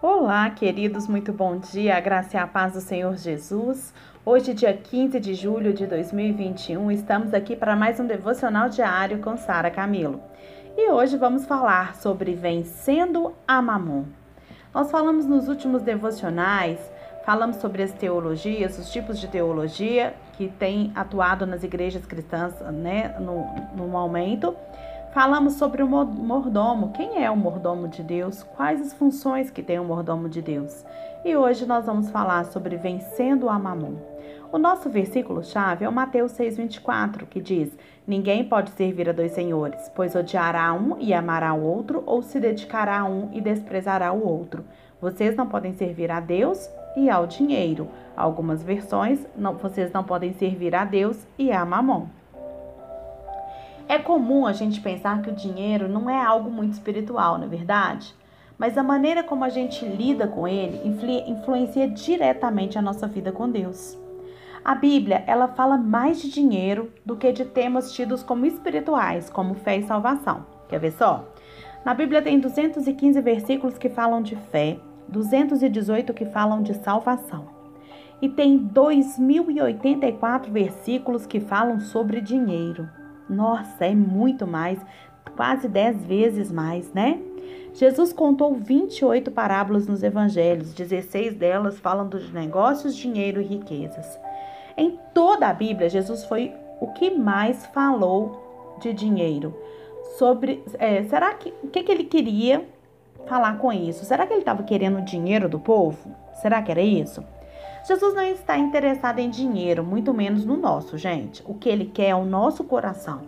Olá, queridos, muito bom dia, a graça e a paz do Senhor Jesus. Hoje, dia 15 de julho de 2021, estamos aqui para mais um devocional diário com Sara Camilo. E hoje vamos falar sobre vencendo a mamon. Nós falamos nos últimos devocionais, falamos sobre as teologias, os tipos de teologia que têm atuado nas igrejas cristãs né, no, no momento. Falamos sobre o mordomo. Quem é o mordomo de Deus? Quais as funções que tem o mordomo de Deus? E hoje nós vamos falar sobre vencendo a mamon. O nosso versículo-chave é o Mateus 6,24, que diz: Ninguém pode servir a dois senhores, pois odiará um e amará o outro, ou se dedicará a um e desprezará o outro. Vocês não podem servir a Deus e ao dinheiro. Algumas versões, não, vocês não podem servir a Deus e a mamon. É comum a gente pensar que o dinheiro não é algo muito espiritual, não é verdade? Mas a maneira como a gente lida com ele influencia diretamente a nossa vida com Deus. A Bíblia, ela fala mais de dinheiro do que de temas tidos como espirituais, como fé e salvação. Quer ver só? Na Bíblia tem 215 versículos que falam de fé, 218 que falam de salvação. E tem 2084 versículos que falam sobre dinheiro. Nossa, é muito mais, quase 10 vezes mais, né? Jesus contou 28 parábolas nos evangelhos, 16 delas falam dos negócios, dinheiro e riquezas. Em toda a Bíblia, Jesus foi o que mais falou de dinheiro. Sobre, é, será que o que, que ele queria falar com isso? Será que ele estava querendo o dinheiro do povo? Será que era isso? Jesus não está interessado em dinheiro, muito menos no nosso, gente. O que ele quer é o nosso coração.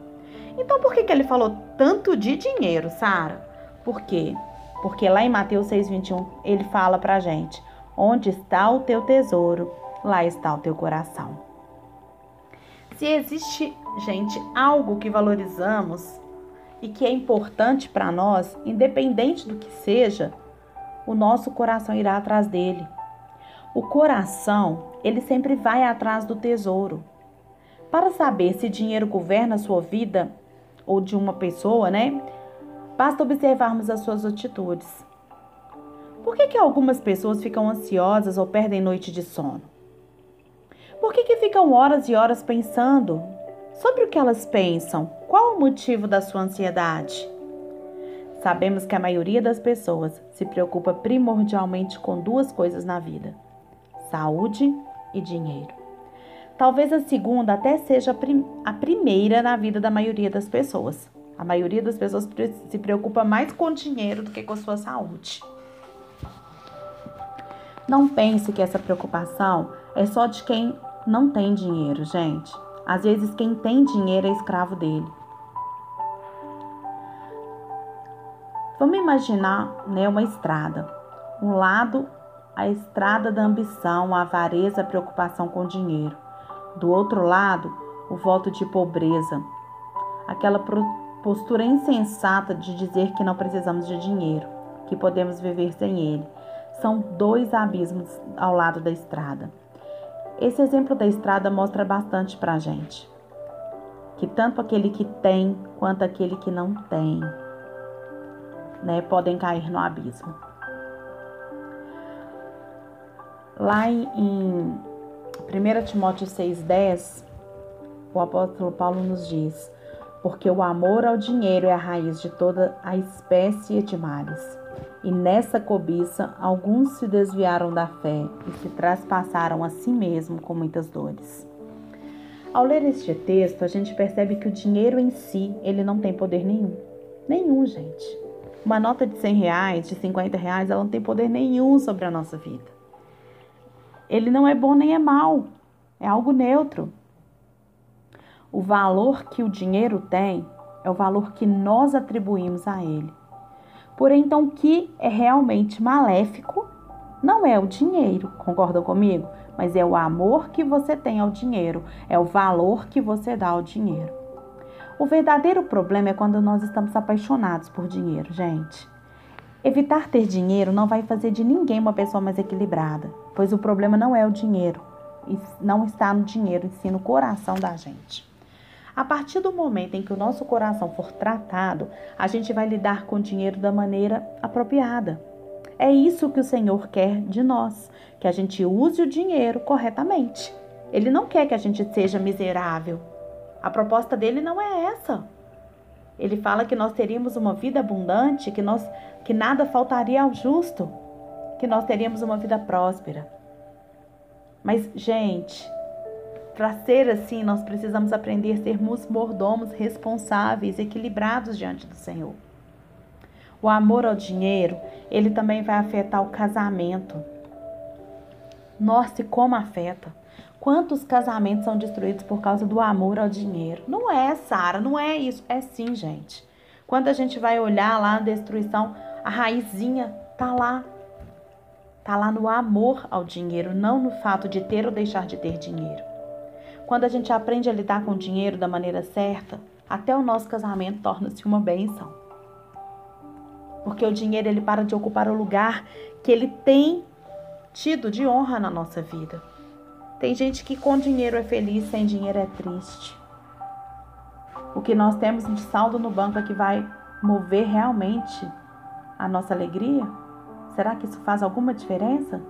Então por que, que ele falou tanto de dinheiro, Sara? Por quê? Porque lá em Mateus 6,21 ele fala pra gente: onde está o teu tesouro, lá está o teu coração. Se existe, gente, algo que valorizamos e que é importante para nós, independente do que seja, o nosso coração irá atrás dele. O coração, ele sempre vai atrás do tesouro. Para saber se dinheiro governa a sua vida ou de uma pessoa, né? Basta observarmos as suas atitudes. Por que, que algumas pessoas ficam ansiosas ou perdem noite de sono? Por que, que ficam horas e horas pensando sobre o que elas pensam? Qual o motivo da sua ansiedade? Sabemos que a maioria das pessoas se preocupa primordialmente com duas coisas na vida saúde e dinheiro. Talvez a segunda até seja a primeira na vida da maioria das pessoas. A maioria das pessoas se preocupa mais com o dinheiro do que com a sua saúde. Não pense que essa preocupação é só de quem não tem dinheiro, gente. Às vezes quem tem dinheiro é escravo dele. Vamos imaginar né, uma estrada. Um lado a estrada da ambição, a avareza, a preocupação com dinheiro. Do outro lado, o voto de pobreza, aquela postura insensata de dizer que não precisamos de dinheiro, que podemos viver sem ele. São dois abismos ao lado da estrada. Esse exemplo da estrada mostra bastante para gente. Que tanto aquele que tem quanto aquele que não tem né, podem cair no abismo. Lá em 1 Timóteo 6,10, o apóstolo Paulo nos diz: Porque o amor ao dinheiro é a raiz de toda a espécie de males. E nessa cobiça, alguns se desviaram da fé e se traspassaram a si mesmo com muitas dores. Ao ler este texto, a gente percebe que o dinheiro em si, ele não tem poder nenhum. Nenhum, gente. Uma nota de 100 reais, de 50 reais, ela não tem poder nenhum sobre a nossa vida. Ele não é bom nem é mal, é algo neutro. O valor que o dinheiro tem é o valor que nós atribuímos a ele. Porém, então, o que é realmente maléfico não é o dinheiro, concordam comigo? Mas é o amor que você tem ao dinheiro, é o valor que você dá ao dinheiro. O verdadeiro problema é quando nós estamos apaixonados por dinheiro, gente. Evitar ter dinheiro não vai fazer de ninguém uma pessoa mais equilibrada, pois o problema não é o dinheiro, não está no dinheiro, e sim no coração da gente. A partir do momento em que o nosso coração for tratado, a gente vai lidar com o dinheiro da maneira apropriada. É isso que o Senhor quer de nós, que a gente use o dinheiro corretamente. Ele não quer que a gente seja miserável. A proposta dele não é essa. Ele fala que nós teríamos uma vida abundante, que nós que nada faltaria ao justo, que nós teríamos uma vida próspera. Mas, gente, para ser assim, nós precisamos aprender a sermos mordomos responsáveis, equilibrados diante do Senhor. O amor ao dinheiro, ele também vai afetar o casamento. Nossa, e como afeta. Quantos casamentos são destruídos por causa do amor ao dinheiro? Não é, Sara, não é isso. É sim, gente. Quando a gente vai olhar lá na destruição, a raizinha tá lá. Tá lá no amor ao dinheiro, não no fato de ter ou deixar de ter dinheiro. Quando a gente aprende a lidar com o dinheiro da maneira certa, até o nosso casamento torna-se uma bênção. Porque o dinheiro ele para de ocupar o lugar que ele tem tido de honra na nossa vida. Tem gente que com dinheiro é feliz, sem dinheiro é triste. O que nós temos de saldo no banco é que vai mover realmente a nossa alegria? Será que isso faz alguma diferença?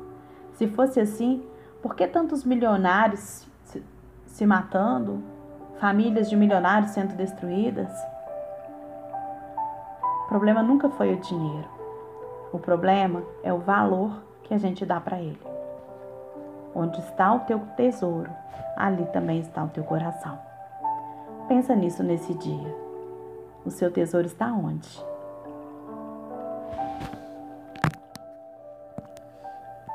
Se fosse assim, por que tantos milionários se, se matando? Famílias de milionários sendo destruídas? O problema nunca foi o dinheiro. O problema é o valor que a gente dá para ele. Onde está o teu tesouro, ali também está o teu coração. Pensa nisso nesse dia. O seu tesouro está onde?